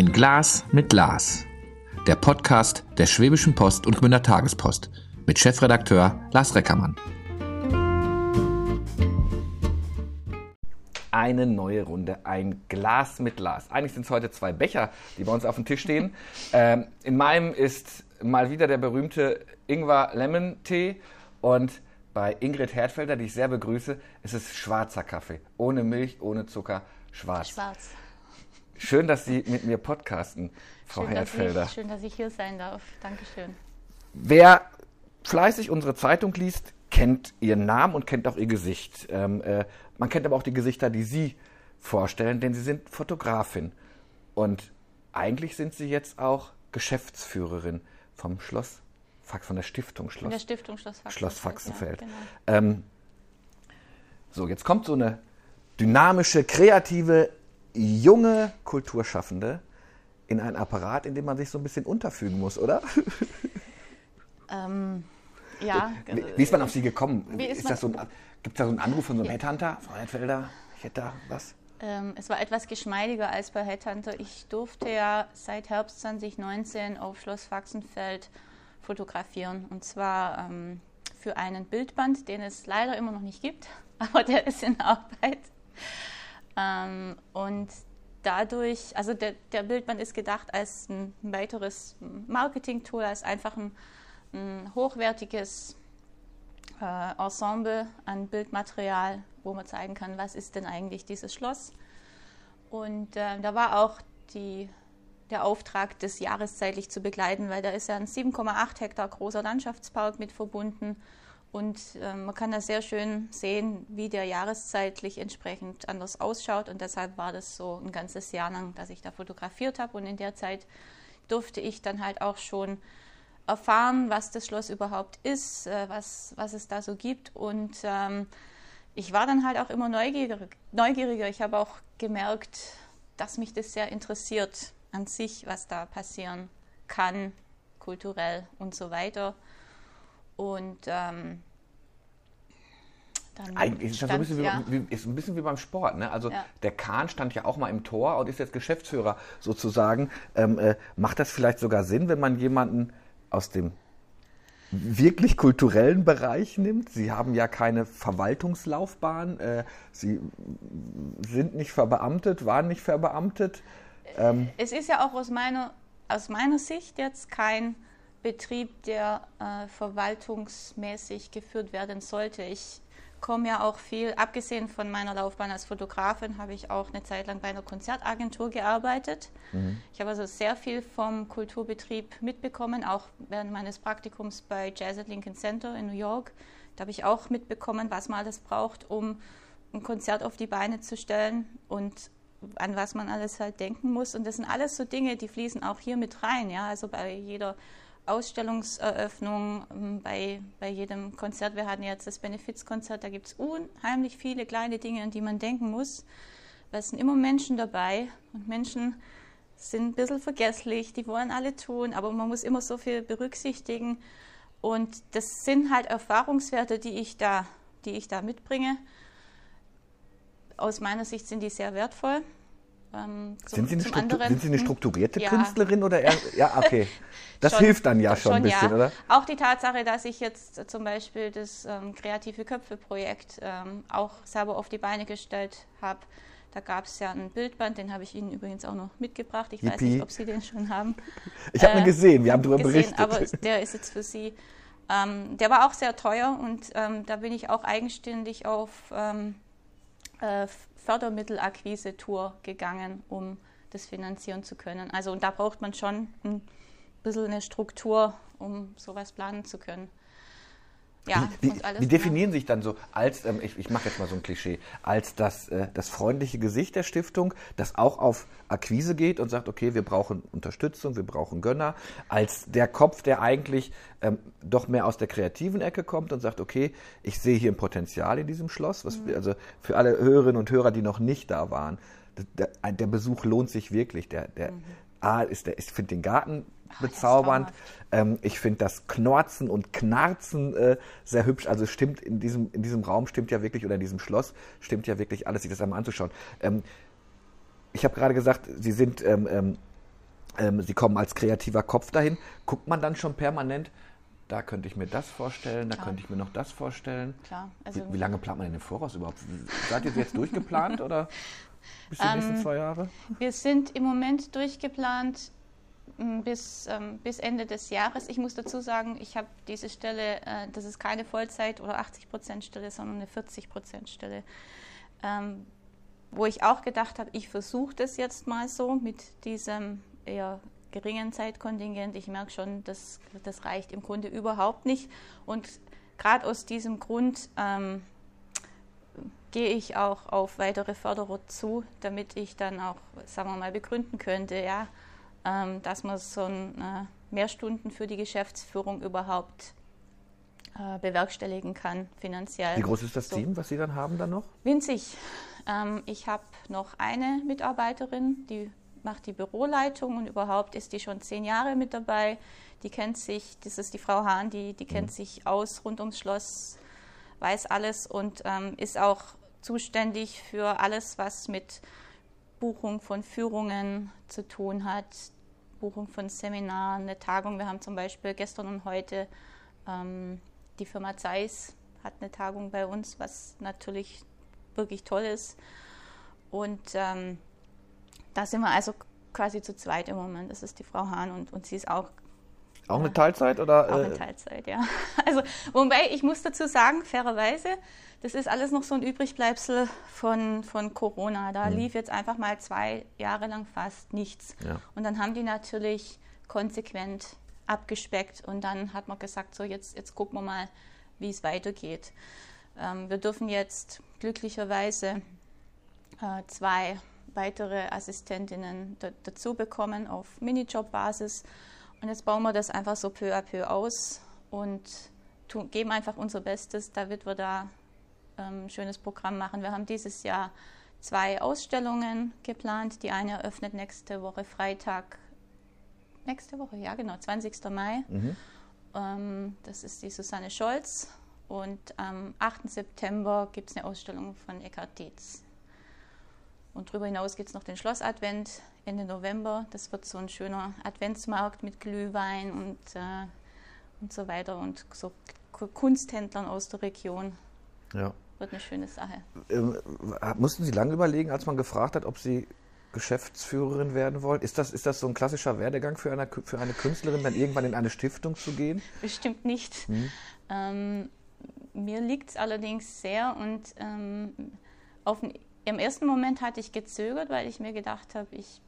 Ein Glas mit Glas. Der Podcast der Schwäbischen Post und Gmünder Tagespost mit Chefredakteur Lars Reckermann. Eine neue Runde, ein Glas mit Glas. Eigentlich sind es heute zwei Becher, die bei uns auf dem Tisch stehen. Ähm, in meinem ist mal wieder der berühmte Ingwer Lemon Tee und bei Ingrid Herdfelder, die ich sehr begrüße, ist es schwarzer Kaffee. Ohne Milch, ohne Zucker, schwarz. Schwarz. Schön, dass Sie mit mir podcasten, Frau schön, Herdfelder. Dass ich, schön, dass ich hier sein darf. Dankeschön. Wer fleißig unsere Zeitung liest, kennt Ihren Namen und kennt auch Ihr Gesicht. Ähm, äh, man kennt aber auch die Gesichter, die Sie vorstellen, denn Sie sind Fotografin. Und eigentlich sind Sie jetzt auch Geschäftsführerin vom Schloss, von der Stiftung Schloss, der Stiftung Schloss Faxenfeld. Schloss Faxenfeld. Ja, genau. ähm, so, jetzt kommt so eine dynamische, kreative, junge Kulturschaffende in ein Apparat, in dem man sich so ein bisschen unterfügen muss, oder? Ähm, ja, Wie, wie ist man auf Sie gekommen? Ist ist so ein, Gibt es da so einen Anruf von so einem Headhunter? Frau Heidfelder, ich hätte da was. ähm, es war etwas geschmeidiger als bei Headhunter. Ich durfte ja seit Herbst 2019 auf Schloss Faxenfeld fotografieren. Und zwar ähm, für einen Bildband, den es leider immer noch nicht gibt, aber der ist in Arbeit. Ähm, und dadurch, also der, der Bildband ist gedacht als ein weiteres Marketing-Tool, als einfach ein, ein hochwertiges äh, Ensemble an Bildmaterial, wo man zeigen kann, was ist denn eigentlich dieses Schloss. Und äh, da war auch die, der Auftrag, das jahreszeitlich zu begleiten, weil da ist ja ein 7,8 Hektar großer Landschaftspark mit verbunden. Und äh, man kann da sehr schön sehen, wie der jahreszeitlich entsprechend anders ausschaut. Und deshalb war das so ein ganzes Jahr lang, dass ich da fotografiert habe. Und in der Zeit durfte ich dann halt auch schon erfahren, was das Schloss überhaupt ist, äh, was, was es da so gibt. Und ähm, ich war dann halt auch immer neugieriger. neugieriger. Ich habe auch gemerkt, dass mich das sehr interessiert an sich, was da passieren kann, kulturell und so weiter. Und ähm, dann Eigentlich ist das so ein bisschen wie, ja. wie, ist ein bisschen wie beim Sport. Ne? Also Ja. der Kahn stand ja auch mal im Tor und ist jetzt Geschäftsführer sozusagen. Ähm, äh, macht das vielleicht sogar Sinn, wenn man jemanden aus dem wirklich kulturellen Bereich nimmt? Sie haben ja keine Verwaltungslaufbahn. Äh, Sie sind nicht verbeamtet, waren nicht verbeamtet. Ähm, Es ist ja auch aus meiner, aus meiner Sicht jetzt kein Betrieb, der äh, verwaltungsmäßig geführt werden sollte. Ich komme ja auch viel, abgesehen von meiner Laufbahn als Fotografin, habe ich auch eine Zeit lang bei einer Konzertagentur gearbeitet. Ich habe also sehr viel vom Kulturbetrieb mitbekommen, auch während meines Praktikums bei Jazz at Lincoln Center in New York. Da habe ich auch mitbekommen, was man alles braucht, um ein Konzert auf die Beine zu stellen und an was man alles halt denken muss. Und das sind alles so Dinge, die fließen auch hier mit rein. Ja? Also bei jeder Ausstellungseröffnung, ähm, bei, bei jedem Konzert. Wir hatten jetzt das Benefizkonzert, da gibt es unheimlich viele kleine Dinge, an die man denken muss. Weil es sind immer Menschen dabei und Menschen sind ein bisschen vergesslich, die wollen alle tun, aber man muss immer so viel berücksichtigen. Und das sind halt Erfahrungswerte, die ich da, die ich da mitbringe. Aus meiner Sicht sind die sehr wertvoll. Ähm, zum- sind, Sie eine anderen- sind Sie eine strukturierte Ja. Künstlerin oder eher, ja, okay. Das Schon- hilft dann ja schon, ein bisschen, ja. oder? Auch die Tatsache, dass ich jetzt zum Beispiel das ähm, Kreative Köpfe-Projekt ähm, auch selber auf die Beine gestellt habe. Da gab es ja ein Bildband, den habe ich Ihnen übrigens auch noch mitgebracht. Ich weiß Yippie. nicht, ob Sie den schon haben. Ich habe ihn Äh, gesehen, wir haben darüber gesehen, berichtet. aber der ist jetzt für Sie. Ähm, der war auch sehr teuer und ähm, da bin ich auch eigenständig auf ähm, äh, Fördermittelakquise-Tour gegangen, um das finanzieren zu können. Also und da braucht man schon ein bisschen eine Struktur, um sowas planen zu können. Ja, Wie, alles wie genau. definieren sich dann so als, ähm, ich, ich mache jetzt mal so ein Klischee, als das, äh, das freundliche Gesicht der Stiftung, das auch auf Akquise geht und sagt, okay, wir brauchen Unterstützung, wir brauchen Gönner, als der Kopf, der eigentlich ähm, doch mehr aus der kreativen Ecke kommt und sagt, okay, ich sehe hier ein Potenzial in diesem Schloss, was Mhm. wir, also für alle Hörerinnen und Hörer, die noch nicht da waren, der, der Besuch lohnt sich wirklich. Der, der A ist der, ich finde den Garten ist bezaubernd. Ähm, ich finde das Knorzen und Knarzen äh, sehr hübsch. Also es stimmt in diesem, in diesem Raum stimmt ja wirklich, oder in diesem Schloss stimmt ja wirklich alles, sich das einmal anzuschauen. Ähm, ich habe gerade gesagt, Sie sind ähm, ähm, Ähm, Sie kommen als kreativer Kopf dahin. Guckt man dann schon permanent, da könnte ich mir das vorstellen, da Klar. könnte ich mir noch das vorstellen. Klar, also wie, wie lange plant man denn im Voraus überhaupt? Seid ihr jetzt durchgeplant oder bis die nächsten Ähm, zwei Jahre? Wir sind im Moment durchgeplant m, bis, ähm, bis Ende des Jahres. Ich muss dazu sagen, ich habe diese Stelle, äh, das ist keine Vollzeit- oder 80-Prozent-Stelle, sondern eine 40-Prozent-Stelle. Ähm, wo ich auch gedacht habe, ich versuche das jetzt mal so mit diesem eher geringen Zeitkontingent. Ich merke schon, das, das reicht im Grunde überhaupt nicht. Und gerade aus diesem Grund ähm, gehe ich auch auf weitere Förderer zu, damit ich dann auch, sagen wir mal, begründen könnte, ja, ähm, dass man so ein äh, Mehrstunden für die Geschäftsführung überhaupt äh, bewerkstelligen kann, finanziell. Wie groß ist das So. Team, was Sie dann haben dann noch? Winzig. Ähm, ich habe noch eine Mitarbeiterin, die macht die Büroleitung und überhaupt ist die schon zehn Jahre mit dabei. Die kennt sich, das ist die Frau Hahn, die, die kennt sich aus rund ums Schloss, weiß alles und ähm, ist auch zuständig für alles, was mit Buchung von Führungen zu tun hat, Buchung von Seminaren, eine Tagung. Wir haben zum Beispiel gestern und heute ähm, die Firma Zeiss hat eine Tagung bei uns, was natürlich wirklich toll ist. Und ähm, da sind wir also quasi zu zweit im Moment. Das ist die Frau Hahn und, und sie ist auch, Auch eine Teilzeit oder? auch äh, in Teilzeit, ja. Also, wobei ich muss dazu sagen, fairerweise, das ist alles noch so ein Übrigbleibsel von, von Corona. Da lief jetzt einfach mal zwei Jahre lang fast nichts. Ja. Und dann haben die natürlich konsequent abgespeckt und dann hat man gesagt, so jetzt, jetzt gucken wir mal, wie es weitergeht. Ähm, wir dürfen jetzt glücklicherweise äh, zwei weitere Assistentinnen da, dazu bekommen auf Minijob-Basis. Und jetzt bauen wir das einfach so peu à peu aus und tun, geben einfach unser Bestes, damit wir da ähm, ein schönes Programm machen. Wir haben dieses Jahr zwei Ausstellungen geplant. Die eine eröffnet nächste Woche Freitag. Nächste Woche, ja genau, 20. Mai. Mhm. Ähm, das ist die Susanne Scholz. Und am 8. September gibt es eine Ausstellung von Eckhard Dietz. Und darüber hinaus gibt es noch den Schlossadvent Ende November. Das wird so ein schöner Adventsmarkt mit Glühwein und, äh, und so weiter und so Kunsthändlern aus der Region. ja. Wird eine schöne Sache. Ähm, mussten Sie lange überlegen, als man gefragt hat, ob Sie Geschäftsführerin werden wollen? Ist das, ist das so ein klassischer Werdegang für eine, für eine Künstlerin, dann irgendwann in eine Stiftung zu gehen? Bestimmt nicht. Mhm. Ähm, mir liegt es allerdings sehr und ähm, auf, im ersten Moment hatte ich gezögert, weil ich mir gedacht habe, ich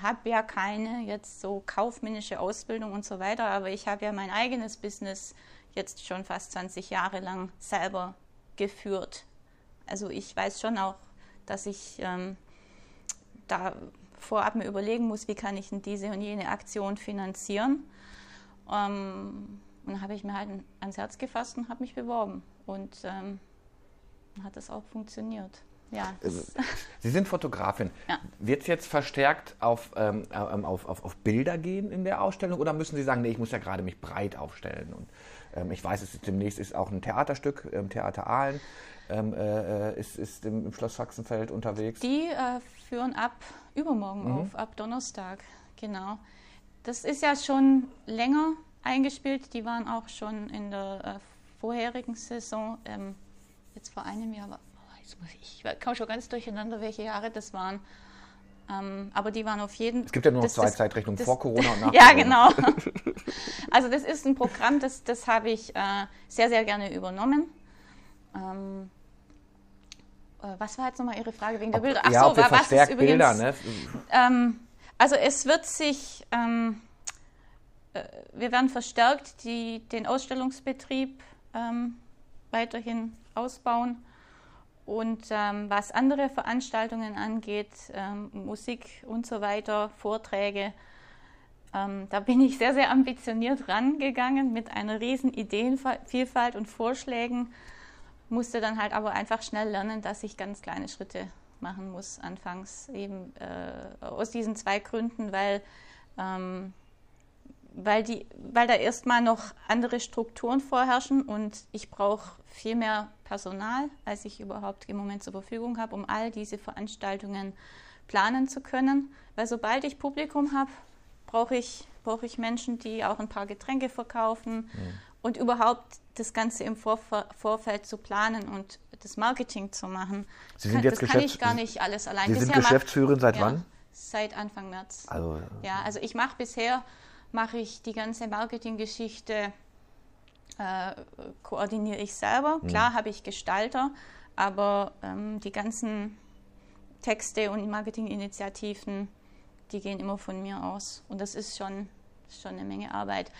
habe ja keine jetzt so kaufmännische Ausbildung und so weiter, aber ich habe ja mein eigenes Business jetzt schon fast 20 Jahre lang selber geführt. Also ich weiß schon auch, dass ich ähm, da vorab mir überlegen muss, wie kann ich denn diese und jene Aktion finanzieren. Ähm, und habe ich mir halt ans Herz gefasst und habe mich beworben. Und ähm, hat das auch funktioniert. Ja, Sie sind Fotografin. Ja. Wird es jetzt verstärkt auf, ähm, ähm, auf, auf, auf Bilder gehen in der Ausstellung oder müssen Sie sagen, nee, ich muss ja gerade mich breit aufstellen? Und ähm, ich weiß, es ist demnächst ist auch ein Theaterstück, ähm, Theater Aalen, ähm, äh, ist, ist im, im Schloss Sachsenfeld unterwegs. die äh, führen ab übermorgen Mhm. auf, ab Donnerstag. Genau. Das ist ja schon länger eingespielt. Die waren auch schon in der äh, vorherigen Saison, ähm, jetzt vor einem Jahr, war- jetzt muss ich, ich komme schon ganz durcheinander, welche Jahre das waren. Ähm, aber die waren auf jeden es gibt ja nur noch das- zwei das- Zeitrechnungen das- vor Corona und nach ja, Corona. genau. Also das ist ein Programm, das, das habe ich äh, sehr, sehr gerne übernommen. Ähm, äh, was war jetzt nochmal Ihre Frage wegen der Ob, Bilder? Ach ja, so, ob wir wa- was ist übrigens, Bilder, ne? ähm, also es wird sich, ähm, äh, wir werden verstärkt die, den Ausstellungsbetrieb ähm, weiterhin ausbauen. Und ähm, was andere Veranstaltungen angeht, ähm, Musik und so weiter, Vorträge, ähm, da bin ich sehr, sehr ambitioniert rangegangen mit einer riesen Ideenvielfalt und Vorschlägen. Musste dann halt aber einfach schnell lernen, dass ich ganz kleine Schritte machen muss, anfangs eben äh, aus diesen zwei Gründen, weil, ähm, weil, die, weil da erstmal noch andere Strukturen vorherrschen und ich brauche viel mehr Personal, als ich überhaupt im Moment zur Verfügung habe, um all diese Veranstaltungen planen zu können. Weil sobald ich Publikum habe, brauche ich, brauch ich Menschen, die auch ein paar Getränke verkaufen mhm. und überhaupt das Ganze im Vorf Vorfeld zu planen und das Marketing zu machen. Sie sind kann, jetzt das kann ich gar nicht alles allein. Sie sind Geschäftsführerin seit ja, wann? Seit Anfang März. Also, ja, also ich mache bisher mache ich die ganze Marketinggeschichte äh, koordiniere ich selber. Mhm. Klar habe ich Gestalter, aber ähm, die ganzen Texte und Marketinginitiativen, die gehen immer von mir aus. Und das ist schon, schon eine Menge Arbeit.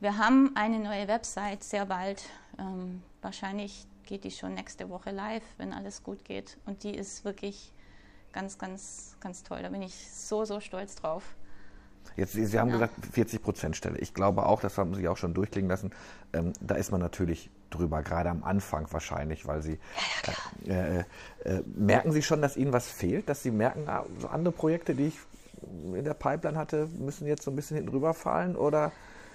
Wir haben eine neue Website sehr bald. Ähm, wahrscheinlich geht die schon nächste Woche live, wenn alles gut geht. Und die ist wirklich ganz, ganz, ganz toll. Da bin ich so, so stolz drauf. Jetzt, Sie haben ja. gesagt 40 Prozent Stelle. Ich glaube auch, das haben Sie auch schon durchklingen lassen. Ähm, da ist man natürlich drüber, gerade am Anfang wahrscheinlich, weil Sie ja, äh, äh, äh, merken Sie schon, dass Ihnen was fehlt, dass Sie merken, ah, so andere Projekte, die ich in der Pipeline hatte, müssen jetzt so ein bisschen hinten rüberfallen oder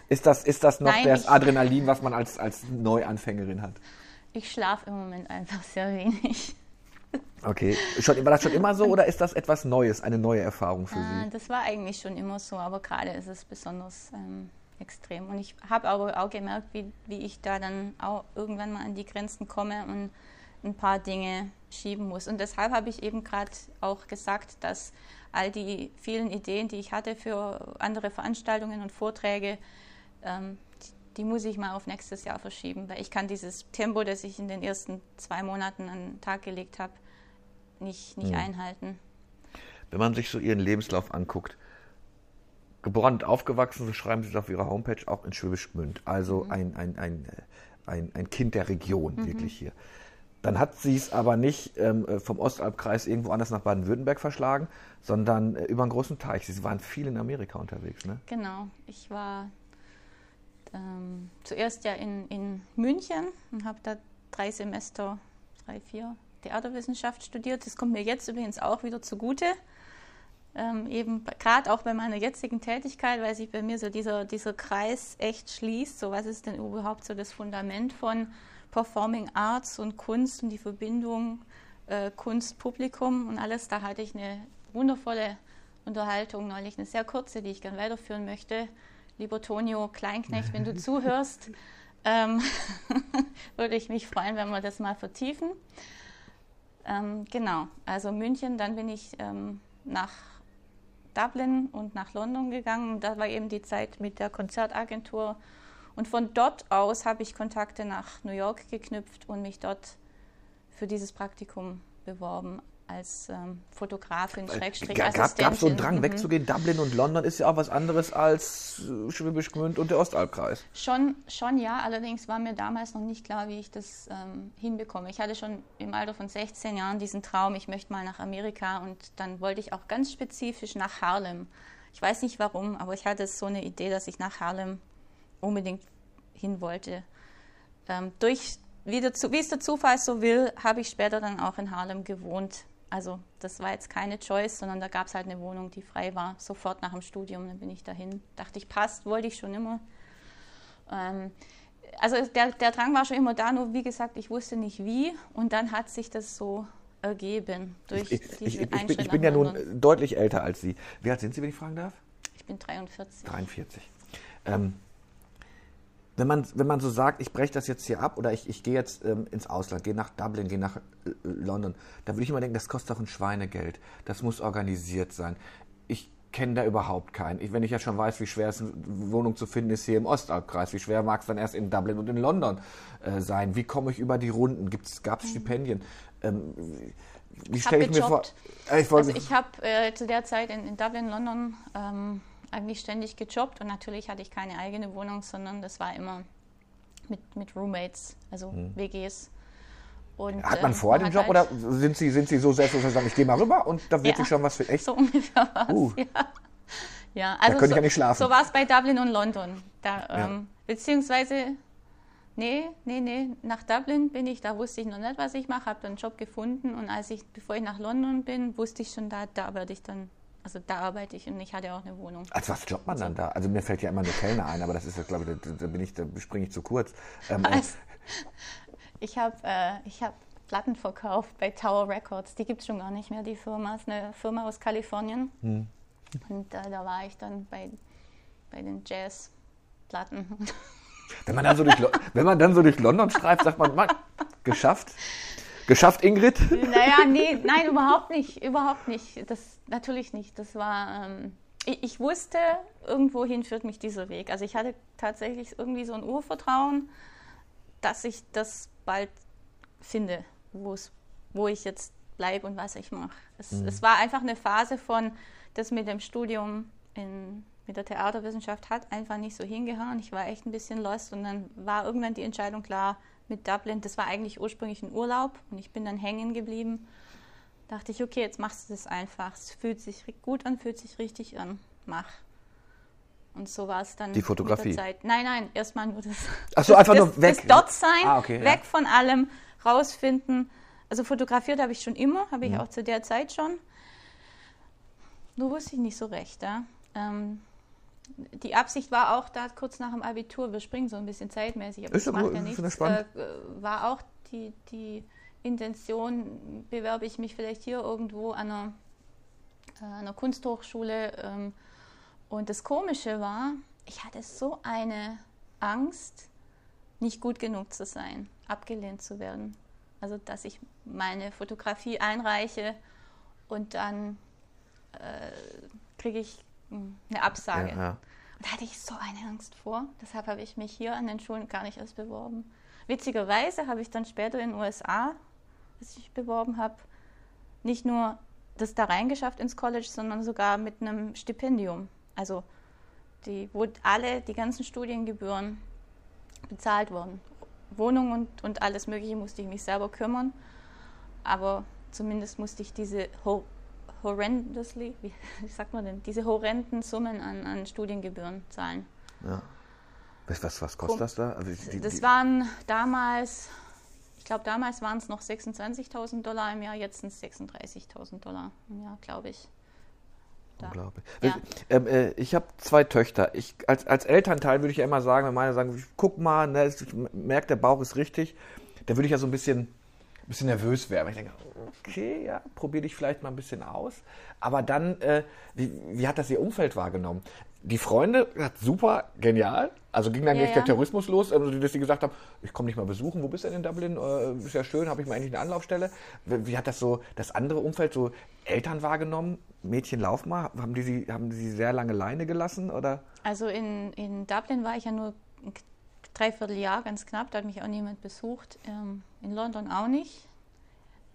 ist das, ist das noch Nein, das Adrenalin, was man als, als Neuanfängerin hat? Ich schlafe im Moment einfach sehr wenig. Okay, schon, war das schon immer so oder ist das etwas Neues, eine neue Erfahrung für Sie? Das war eigentlich schon immer so, aber gerade ist es besonders ähm, extrem. Und ich habe aber auch gemerkt, wie, wie ich da dann auch irgendwann mal an die Grenzen komme und ein paar Dinge schieben muss. Und deshalb habe ich eben gerade auch gesagt, dass all die vielen Ideen, die ich hatte für andere Veranstaltungen und Vorträge, ähm, die muss ich mal auf nächstes Jahr verschieben, weil ich kann dieses Tempo, das ich in den ersten zwei Monaten an den Tag gelegt habe, nicht, nicht mhm. einhalten. Wenn man sich so Ihren Lebenslauf anguckt, geboren und aufgewachsen, so schreiben Sie es auf Ihrer Homepage, auch in Schwäbisch Gmünd. Also mhm. ein, ein, ein, ein, ein Kind der Region, mhm. wirklich hier. Dann hat sie es aber nicht ähm, vom Ostalbkreis irgendwo anders nach Baden-Württemberg verschlagen, sondern äh, über einen großen Teich. Sie waren viel in Amerika unterwegs, ne? Genau. Ich war ähm, zuerst ja in, in München und habe da drei Semester, drei, vier Theaterwissenschaft studiert. Das kommt mir jetzt übrigens auch wieder zugute. Ähm, eben gerade auch bei meiner jetzigen Tätigkeit, weil sich bei mir so dieser, dieser Kreis echt schließt. So, was ist denn überhaupt so das Fundament von Performing Arts und Kunst und die Verbindung äh, Kunst-Publikum und alles? Da hatte ich eine wundervolle Unterhaltung neulich, eine sehr kurze, die ich gerne weiterführen möchte. Lieber Tonio Kleinknecht, wenn du zuhörst, ähm, würde ich mich freuen, wenn wir das mal vertiefen. Ähm, genau, also München, dann bin ich ähm, nach Dublin und nach London gegangen. Da war eben die Zeit mit der Konzertagentur. Und von dort aus habe ich Kontakte nach New York geknüpft und mich dort für dieses Praktikum beworben als ähm, Fotografin, Schrägstrich Gab es so einen Drang mhm. wegzugehen? Dublin und London ist ja auch was anderes als äh, Schwäbisch Gmünd und der Ostalbkreis. Schon, schon ja, allerdings war mir damals noch nicht klar, wie ich das ähm, hinbekomme. Ich hatte schon im Alter von 16 Jahren diesen Traum, ich möchte mal nach Amerika und dann wollte ich auch ganz spezifisch nach Harlem. Ich weiß nicht warum, aber ich hatte so eine Idee, dass ich nach Harlem unbedingt hin wollte. Ähm, durch, wie, der, wie es der Zufall so will, habe ich später dann auch in Harlem gewohnt also das war jetzt keine Choice, sondern da gab es halt eine Wohnung, die frei war, sofort nach dem Studium. Dann bin ich dahin. Dachte ich, passt, wollte ich schon immer. Ähm, also der, der Drang war schon immer da, nur wie gesagt, ich wusste nicht wie. Und dann hat sich das so ergeben durch ich, diese ich, ich, ich, bin, ich bin ja nun deutlich älter als Sie. Wie alt sind Sie, wenn ich fragen darf? Ich bin 43. 43. Ähm, wenn man, wenn man so sagt, ich breche das jetzt hier ab oder ich, ich gehe jetzt ähm, ins Ausland, gehe nach Dublin, gehe nach äh, London, da würde ich immer denken, das kostet doch ein Schweinegeld. Das muss organisiert sein. Ich kenne da überhaupt keinen. Ich, wenn ich ja schon weiß, wie schwer es eine Wohnung zu finden ist hier im Ostalbkreis, wie schwer mag es dann erst in Dublin und in London äh, sein? Wie komme ich über die Runden? Gab es mhm. Stipendien? Ähm, wie stelle ich, ich mir vor? Äh, ich also ich habe äh, zu der Zeit in, in Dublin, London ähm, eigentlich ständig gejobbt und natürlich hatte ich keine eigene Wohnung, sondern das war immer mit, mit Roommates, also hm. WGs. Und, Hat man äh, vorher den Job halt oder sind Sie, sind Sie so selbstbewusst, sagen, ich gehe mal rüber und da wird ja, sich schon was für echt? So ungefähr was, uh. ja. ja. also da könnte so, ich ja nicht schlafen. So war es bei Dublin und London. Da, ja. ähm, beziehungsweise, nee, nee, nee, nach Dublin bin ich, da wusste ich noch nicht, was ich mache, habe dann einen Job gefunden und als ich, bevor ich nach London bin, wusste ich schon, da, da werde ich dann also da arbeite ich und ich hatte auch eine Wohnung. Als was jobbt man dann da? Also mir fällt ja immer nur Kellner ein, aber das ist ja, glaube ich, da, da bin ich, da springe ich zu kurz. Ähm, also, ich habe äh, hab Platten verkauft bei Tower Records. Die gibt es schon gar nicht mehr, die Firma. ist eine Firma aus Kalifornien. Hm. Und äh, da war ich dann bei, bei den Jazz-Platten. Wenn man, dann so durch, wenn man dann so durch London streift, sagt man, Mann, geschafft. Geschafft, Ingrid? Naja, nee, nein, überhaupt nicht, überhaupt nicht. Das natürlich nicht. Das war, ähm, ich, ich wusste, irgendwohin führt mich dieser Weg. Also ich hatte tatsächlich irgendwie so ein Urvertrauen, dass ich das bald finde, wo es, wo ich jetzt bleibe und was ich mache. Es, es war einfach eine Phase von, das mit dem Studium in, mit der Theaterwissenschaft hat einfach nicht so hingehauen. Ich war echt ein bisschen lost und dann war irgendwann die Entscheidung klar mit Dublin. Das war eigentlich ursprünglich ein Urlaub und ich bin dann hängen geblieben. Dachte ich, okay, jetzt machst du das einfach. Es fühlt sich gut an, fühlt sich richtig an. Mach. Und so war es dann. Die Fotografie? Mit der Zeit. Nein, nein, erstmal nur das. Ach so, das, einfach das, nur weg. Das dort sein, Ah, okay, ja. weg von allem, rausfinden. Also fotografiert habe ich schon immer, habe ich Mhm. auch zu der Zeit schon. Nur wusste ich nicht so recht. Ja? Ähm, die Absicht war auch da kurz nach dem Abitur, wir springen so ein bisschen zeitmäßig, aber Ist das macht ja ich nichts, äh, war auch die, die Intention, bewerbe ich mich vielleicht hier irgendwo an einer, äh, einer Kunsthochschule. Ähm, und das Komische war, ich hatte so eine Angst, nicht gut genug zu sein, abgelehnt zu werden. Also, dass ich meine Fotografie einreiche und dann äh, kriege ich eine Absage. Ja, ja. Und da hatte ich so eine Angst vor. Deshalb habe ich mich hier an den Schulen gar nicht erst beworben. Witzigerweise habe ich dann später in den USA, als ich beworben habe, nicht nur das da reingeschafft ins College, sondern sogar mit einem Stipendium. Also die, wo alle, die ganzen Studiengebühren bezahlt wurden. Wohnung und, und alles Mögliche musste ich mich selber kümmern. Aber zumindest musste ich diese horrendously, wie, sagt man denn, diese horrenden Summen an, an Studiengebühren zahlen. Ja. Was, was, was kostet das da? Also die, die, Das waren damals, ich glaube damals waren es noch 26.000 Dollar im Jahr, jetzt sind es 36.000 Dollar im Jahr, glaube ich. Da. Unglaublich. Ja. Ähm, äh, ich habe zwei Töchter. Ich, als, als Elternteil würde ich ja immer sagen, wenn meine sagen, guck mal, ne, ich merke, der Bauch ist richtig, dann würde ich ja so ein bisschen, ein bisschen nervös werden. Ich denke, okay, ja, probier dich vielleicht mal ein bisschen aus. Aber dann, äh, wie, wie hat das ihr Umfeld wahrgenommen? Die Freunde, super, genial. Also ging dann Ja, gleich der ja. Terrorismus los, also, dass sie gesagt haben, ich komme nicht mal besuchen, wo bist du denn in Dublin? Äh, ist ja schön, habe ich mal endlich eine Anlaufstelle. Wie, wie hat das so das andere Umfeld, so Eltern wahrgenommen? Mädchen, lauf mal. Haben die sie, haben die sie sehr lange Leine gelassen? Oder? Also in, in Dublin war ich ja nur Dreivierteljahr, ganz knapp, da hat mich auch niemand besucht. Ähm, in London auch nicht.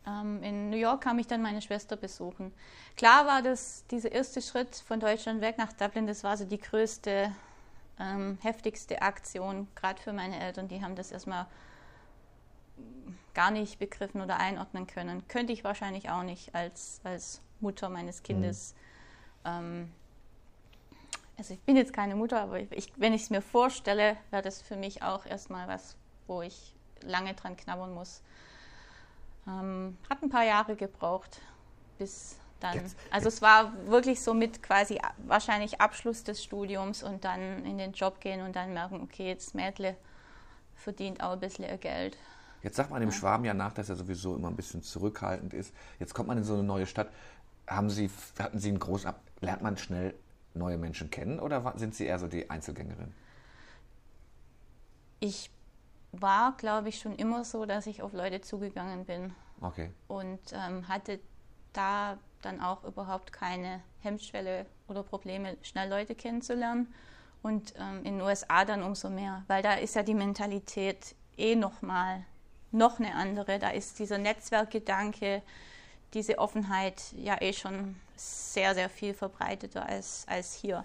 Ähm, in New York kam ich dann meine Schwester besuchen. Klar war das, dieser erste Schritt von Deutschland weg nach Dublin, das war so die größte, ähm, heftigste Aktion, gerade für meine Eltern. Die haben das erstmal gar nicht begriffen oder einordnen können. Könnte ich wahrscheinlich auch nicht als, als Mutter meines Kindes. Ähm, also ich bin jetzt keine Mutter, aber ich, wenn ich es mir vorstelle, wäre das für mich auch erstmal was, wo ich lange dran knabbern muss. Ähm, hat ein paar Jahre gebraucht, bis dann. Jetzt- also es war wirklich so mit quasi wahrscheinlich Abschluss des Studiums und dann in den Job gehen und dann merken, okay, jetzt Mädle verdient auch ein bisschen ihr Geld. Jetzt sagt man dem Schwaben ja nach, dass er sowieso immer ein bisschen zurückhaltend ist. Jetzt kommt man in so eine neue Stadt. Haben Sie, hatten Sie einen großen Ab Lernt man schnell neue Menschen kennen oder sind Sie eher so die Einzelgängerin? Ich war, glaube ich, schon immer so, dass ich auf Leute zugegangen bin. Okay. und ähm, hatte da dann auch überhaupt keine Hemmschwelle oder Probleme, schnell Leute kennenzulernen. Und ähm, in den USA dann umso mehr, weil da ist ja die Mentalität eh nochmal noch eine andere. Da ist dieser Netzwerkgedanke, diese Offenheit ja eh schon sehr, sehr viel verbreiteter als, als hier.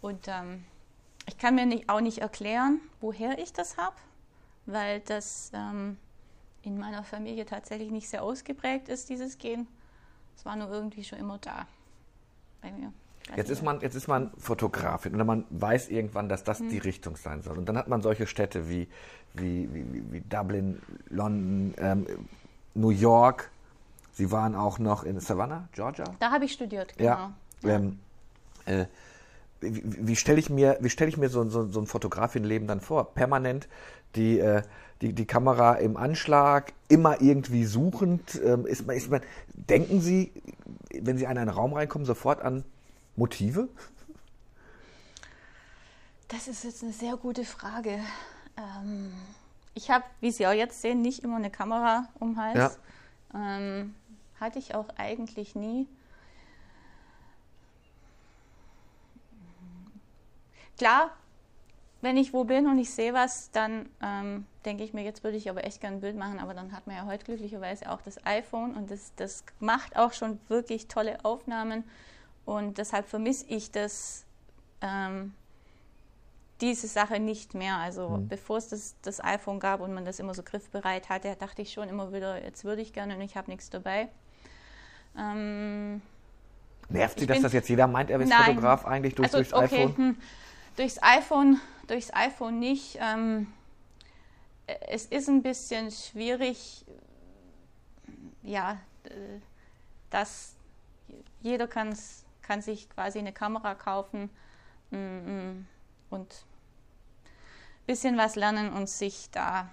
Und ähm, ich kann mir nicht, auch nicht erklären, woher ich das habe, weil das ähm, in meiner Familie tatsächlich nicht sehr ausgeprägt ist, dieses Gen. Es war nur irgendwie schon immer da bei mir. Jetzt ist, man, jetzt ist man Fotografin und man weiß irgendwann, dass das Hm. die Richtung sein soll. Und dann hat man solche Städte wie, wie, wie, wie- wie Dublin, London, ähm, New York. Sie waren auch noch in Savannah, Georgia. Da habe ich studiert, genau. Ja. Ähm, äh, wie wie stelle ich mir, wie stell ich mir so, so, so ein Fotografinnenleben dann vor? Permanent die, äh, die, die Kamera im Anschlag, immer irgendwie suchend. Ähm, ist man, ist man, denken Sie, wenn Sie in einen Raum reinkommen, sofort an Motive? Das ist jetzt eine sehr gute Frage. Ähm, ich habe, wie Sie auch jetzt sehen, nicht immer eine Kamera um den Hals. Ja. Ähm, hatte ich auch eigentlich nie. Klar, wenn ich wo bin und ich sehe was, dann ähm, denke ich mir, jetzt würde ich aber echt gerne ein Bild machen, aber dann hat man ja heute glücklicherweise auch das iPhone und das, das macht auch schon wirklich tolle Aufnahmen und deshalb vermisse ich das, ähm, diese Sache nicht mehr. Also mhm. bevor es das, das iPhone gab und man das immer so griffbereit hatte, dachte ich schon immer wieder, jetzt würde ich gerne und ich habe nichts dabei. Ähm, Nervt Sie, dass das jetzt jeder meint, er ist nein, Fotograf eigentlich durch, also, durchs okay, iPhone? Hm, durchs iPhone? Durchs iPhone nicht. Ähm, es ist ein bisschen schwierig, ja, dass jeder kann sich quasi eine Kamera kaufen mm, mm, und ein bisschen was lernen und sich da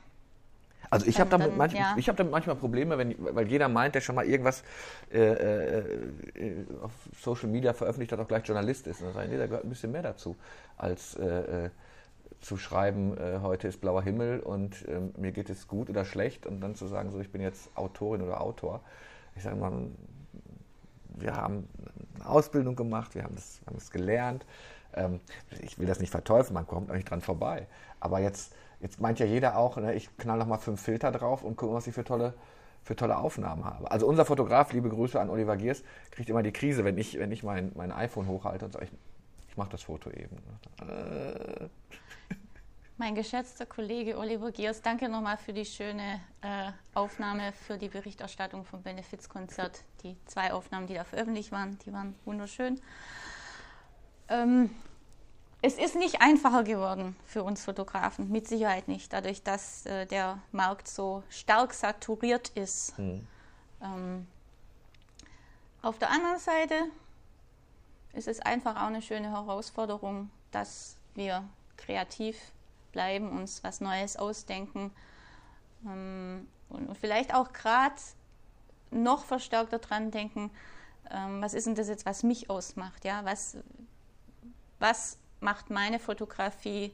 also ich habe damit, manch, ja. hab damit manchmal Probleme, wenn, weil jeder meint, der schon mal irgendwas äh, äh, äh, auf Social Media veröffentlicht hat, auch gleich Journalist ist. Und dann sagen, nee, da gehört ein bisschen mehr dazu, als äh, äh zu schreiben, äh, heute ist blauer Himmel und ähm, mir geht es gut oder schlecht und dann zu sagen, so ich bin jetzt Autorin oder Autor. Ich sage mal, wir haben eine Ausbildung gemacht, wir haben das, haben das gelernt. Ähm, ich will das nicht verteufeln, man kommt auch nicht dran vorbei. Aber jetzt Jetzt meint ja jeder auch, ne, ich knall nochmal fünf Filter drauf und gucke, was ich für tolle, für tolle Aufnahmen habe. Also unser Fotograf, liebe Grüße an Oliver Giers, kriegt immer die Krise, wenn ich, wenn ich mein, mein iPhone hochhalte und sage, ich, ich mache das Foto eben. Äh. Mein geschätzter Kollege Oliver Giers, danke nochmal für die schöne äh, Aufnahme für die Berichterstattung vom Benefizkonzert. Die zwei Aufnahmen, die da veröffentlicht waren, die waren wunderschön. Ähm, es ist nicht einfacher geworden für uns Fotografen, mit Sicherheit nicht, dadurch, dass äh, der Markt so stark saturiert ist. Mhm. Ähm, auf der anderen Seite ist es einfach auch eine schöne Herausforderung, dass wir kreativ bleiben, uns was Neues ausdenken ähm, und, und, vielleicht auch gerade noch verstärkter dran denken, ähm, was ist denn das jetzt, was mich ausmacht? Ja? Was, was macht meine Fotografie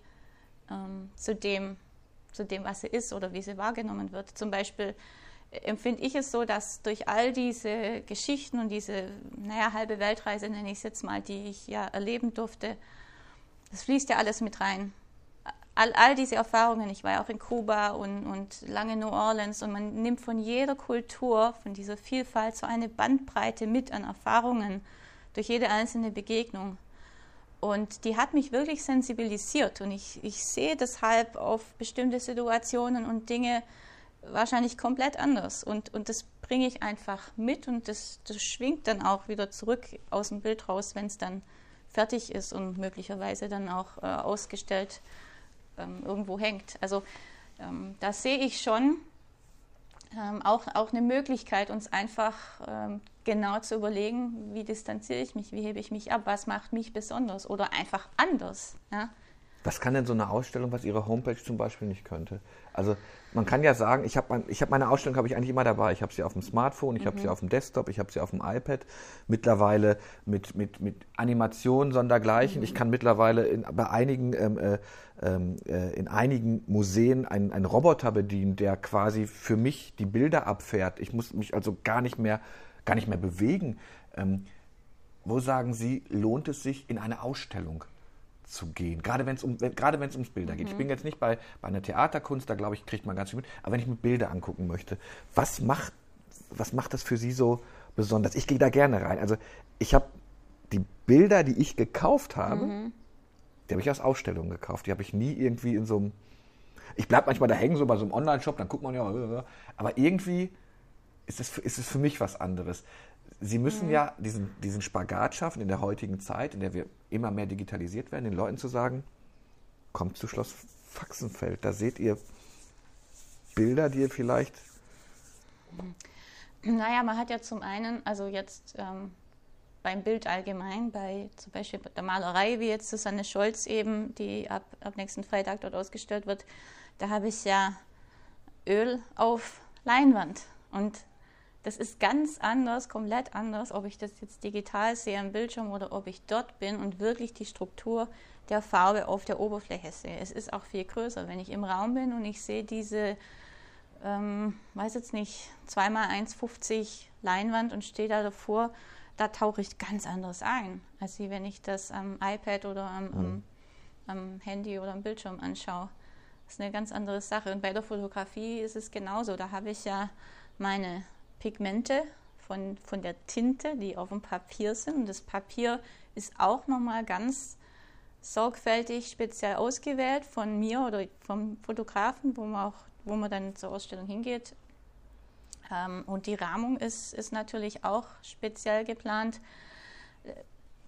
ähm, zu, dem, zu dem, was sie ist oder wie sie wahrgenommen wird. Zum Beispiel äh, empfinde ich es so, dass durch all diese Geschichten und diese, naja, halbe Weltreise nenne ich es jetzt mal, die ich ja erleben durfte, das fließt ja alles mit rein. All, all diese Erfahrungen, ich war ja auch in Kuba und, und lange in New Orleans und man nimmt von jeder Kultur, von dieser Vielfalt so eine Bandbreite mit an Erfahrungen durch jede einzelne Begegnung. Und die hat mich wirklich sensibilisiert und ich, ich sehe deshalb auf bestimmte Situationen und Dinge wahrscheinlich komplett anders. Und, und das bringe ich einfach mit und das, das schwingt dann auch wieder zurück aus dem Bild raus, wenn es dann fertig ist und möglicherweise dann auch äh, ausgestellt ähm, irgendwo hängt. Also ähm, da sehe ich schon ähm, auch, auch eine Möglichkeit, uns einfach ähm, genau zu überlegen, wie distanziere ich mich, wie hebe ich mich ab, was macht mich besonders oder einfach anders. Ja? Was kann denn so eine Ausstellung, was Ihre Homepage zum Beispiel nicht könnte? Also man kann ja sagen, ich habe mein, hab meine Ausstellung habe ich eigentlich immer dabei. Ich habe sie auf dem Smartphone, ich mhm. habe sie auf dem Desktop, ich habe sie auf dem iPad. Mittlerweile mit, mit, mit Animationen sondergleichen. Mhm. Ich kann mittlerweile in, bei einigen, ähm, äh, ähm, äh, in einigen Museen einen, einen Roboter bedienen, der quasi für mich die Bilder abfährt. Ich muss mich also gar nicht mehr, gar nicht mehr bewegen. Ähm, wo sagen Sie, lohnt es sich in eine Ausstellung zu gehen. Gerade wenn es um, gerade wenn es ums Bilder mhm. geht. Ich mhm. bin jetzt nicht bei, bei einer Theaterkunst, da glaube ich, kriegt man ganz viel mit. Aber wenn ich mir Bilder angucken möchte, was macht, was macht das für Sie so besonders? Ich gehe da gerne rein. Also ich habe die Bilder, die ich gekauft habe, mhm. die habe ich aus Ausstellungen gekauft. Die habe ich nie irgendwie in so einem. Ich bleibe manchmal da hängen, so bei so einem Online-Shop, dann guckt man ja, aber irgendwie ist es, ist es für mich was anderes. Sie müssen mhm. ja diesen, diesen Spagat schaffen in der heutigen Zeit, in der wir immer mehr digitalisiert werden, den Leuten zu sagen, kommt zu Schloss Faxenfeld, da seht ihr Bilder, die ihr vielleicht... Naja, man hat ja zum einen, also jetzt ähm, beim Bild allgemein, bei zum Beispiel der Malerei, wie jetzt Susanne Scholz eben, die ab, ab nächsten Freitag dort ausgestellt wird, da habe ich ja Öl auf Leinwand. Und das ist ganz anders, komplett anders, ob ich das jetzt digital sehe am Bildschirm oder ob ich dort bin und wirklich die Struktur der Farbe auf der Oberfläche sehe. Es ist auch viel größer, wenn ich im Raum bin und ich sehe diese, ähm, weiß jetzt nicht, 2x1,50 Leinwand und stehe da davor, da tauche ich ganz anders ein, als wenn ich das am iPad oder am, mhm. am, am Handy oder am Bildschirm anschaue. Das ist eine ganz andere Sache. Und bei der Fotografie ist es genauso. Da habe ich ja meine Pigmente von, von der Tinte, die auf dem Papier sind. Und das Papier ist auch nochmal ganz sorgfältig speziell ausgewählt von mir oder vom Fotografen, wo man, auch, wo man dann zur Ausstellung hingeht. Ähm, und die Rahmung ist, ist natürlich auch speziell geplant.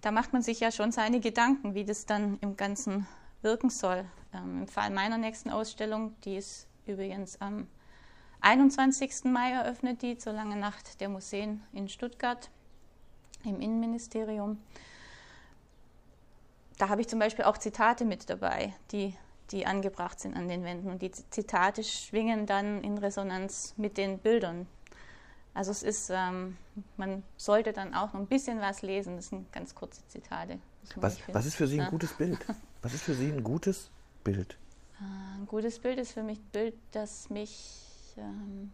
Da macht man sich ja schon seine Gedanken, wie das dann im Ganzen wirken soll. Ähm, Im Fall meiner nächsten Ausstellung, die ist übrigens am 21. Mai eröffnet die zur lange Nacht der Museen in Stuttgart im Innenministerium. Da habe ich zum Beispiel auch Zitate mit dabei, die, die angebracht sind an den Wänden. Und die Zitate schwingen dann in Resonanz mit den Bildern. Also es ist, ähm, man sollte dann auch noch ein bisschen was lesen. Das sind ganz kurze Zitate. Was, was, ist für Sie ein ja. gutes Bild? Was ist für Sie ein gutes Bild? Ein gutes Bild ist für mich ein Bild, das mich ähm,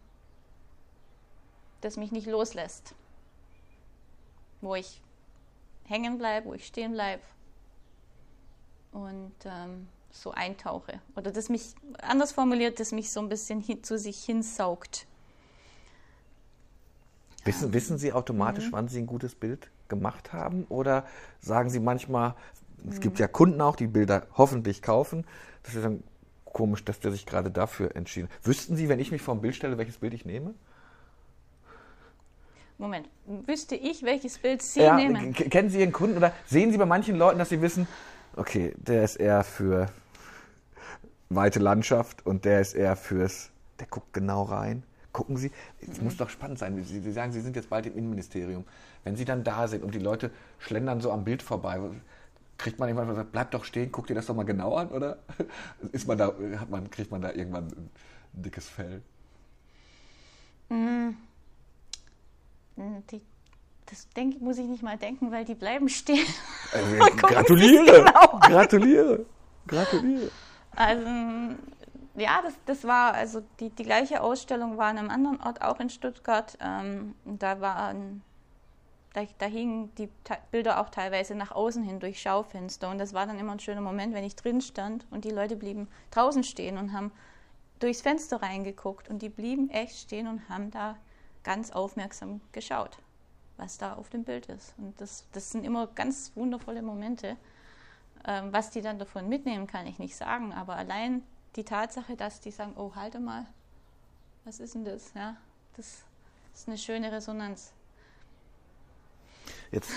das mich nicht loslässt. Wo ich hängen bleibe, wo ich stehen bleibe und ähm, so eintauche. Oder das mich, anders formuliert, das mich so ein bisschen hin, zu sich hinsaugt. Wissen, ähm, wissen Sie automatisch, mhm. wann Sie ein gutes Bild gemacht haben? Oder sagen Sie manchmal, es mhm. gibt ja Kunden auch, die Bilder hoffentlich kaufen, dass Sie sagen, komisch, dass der sich gerade dafür entschieden hat. Wüssten Sie, wenn ich mich vor ein Bild stelle, welches Bild ich nehme? Moment, wüsste ich, welches Bild Sie ja, nehmen? Kennen Sie Ihren Kunden oder sehen Sie bei manchen Leuten, dass Sie wissen, okay, der ist eher für weite Landschaft und der ist eher fürs, der guckt genau rein. Gucken Sie, es mhm. muss doch spannend sein. Sie, Sie sagen, Sie sind jetzt bald im Innenministerium. Wenn Sie dann da sind und die Leute schlendern so am Bild vorbei, kriegt man irgendwann gesagt, bleib doch stehen, guck dir das doch mal genau an, oder? Ist man da, hat man, kriegt man da irgendwann ein, dickes Fell? Mm. Die, das denk, muss ich nicht mal denken, weil die bleiben stehen. Äh, gratuliere! Genau gratuliere! Gratuliere! Also, ja, das, das war, also die, die gleiche Ausstellung war an einem anderen Ort, auch in Stuttgart. Ähm, da war ein da, da hingen die Bilder auch teilweise nach außen hin durch Schaufenster. Und das war dann immer ein schöner Moment, wenn ich drin stand und die Leute blieben draußen stehen und haben durchs Fenster reingeguckt. Und die blieben echt stehen und haben da ganz aufmerksam geschaut, was da auf dem Bild ist. Und das, das sind immer ganz wundervolle Momente. Ähm, was die dann davon mitnehmen, kann ich nicht sagen. Aber allein die Tatsache, dass die sagen, oh, halte mal, was ist denn das? Ja, das ist eine schöne Resonanz. Jetzt,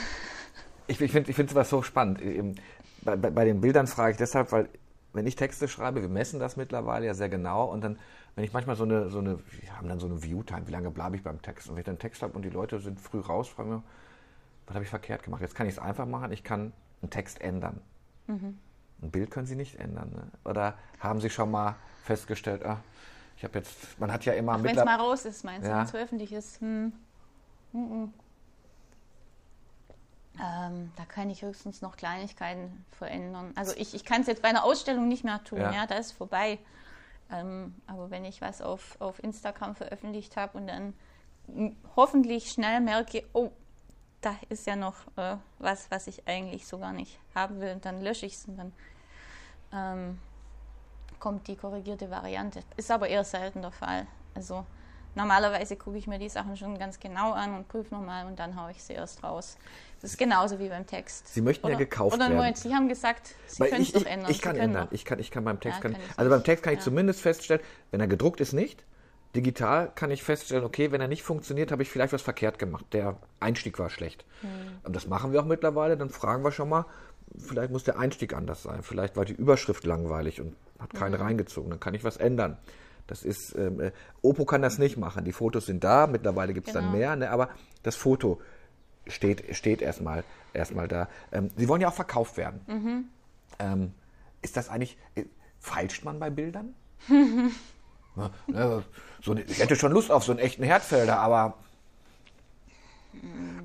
ich, ich finde es aber so spannend. Bei, bei, bei, den Bildern frage ich deshalb, weil wenn ich Texte schreibe, wir messen das mittlerweile ja sehr genau und dann, wenn ich manchmal so eine, so eine wir haben dann so eine View-Time, wie lange bleibe ich beim Text? Und wenn ich dann einen Text habe und die Leute sind früh raus, frage ich mich, was habe ich verkehrt gemacht? Jetzt kann ich es einfach machen, ich kann einen Text ändern. Mhm. Ein Bild können Sie nicht ändern. Ne? Oder haben Sie schon mal festgestellt, ah, ich habe jetzt, man hat ja immer Wenn es mal raus ist, meinst du, ja. wenn es öffentlich ist. Hm. Ähm, da kann ich höchstens noch Kleinigkeiten verändern. Also ich, ich kann es jetzt bei einer Ausstellung nicht mehr tun, ja, ja da ist vorbei. Ähm, aber wenn ich was auf, auf Instagram veröffentlicht habe und dann hoffentlich schnell merke, oh, da ist ja noch äh, was, was ich eigentlich so gar nicht haben will, und dann lösche ich es und dann ähm, kommt die korrigierte Variante. Ist aber eher selten der Fall. Also normalerweise gucke ich mir die Sachen schon ganz genau an und prüfe nochmal und dann haue ich sie erst raus. Das ist genauso wie beim Text. Sie möchten oder, ja gekauft oder werden. Oder Sie haben gesagt, Sie können es doch ändern. Ich kann ändern. Ich kann, ich kann beim Text. Ja, kann, kann also beim Text kann ich ja. zumindest feststellen, wenn er gedruckt ist, nicht. Digital kann ich feststellen, okay, wenn er nicht funktioniert, habe ich vielleicht was verkehrt gemacht. Der Einstieg war schlecht. Hm. Und das machen wir auch mittlerweile. Dann fragen wir schon mal, vielleicht muss der Einstieg anders sein. Vielleicht war die Überschrift langweilig und hat keine mhm. reingezogen. Dann kann ich was ändern. Das ist, ähm, äh, Oppo kann das nicht machen. Die Fotos sind da, mittlerweile gibt es genau. dann mehr, ne? aber das Foto steht, steht erstmal, erstmal da. Ähm, sie wollen ja auch verkauft werden. Mhm. Ähm, ist das eigentlich, äh, feilscht man bei Bildern? Ne, so, ich hätte schon Lust auf so einen echten Herdfelder, aber.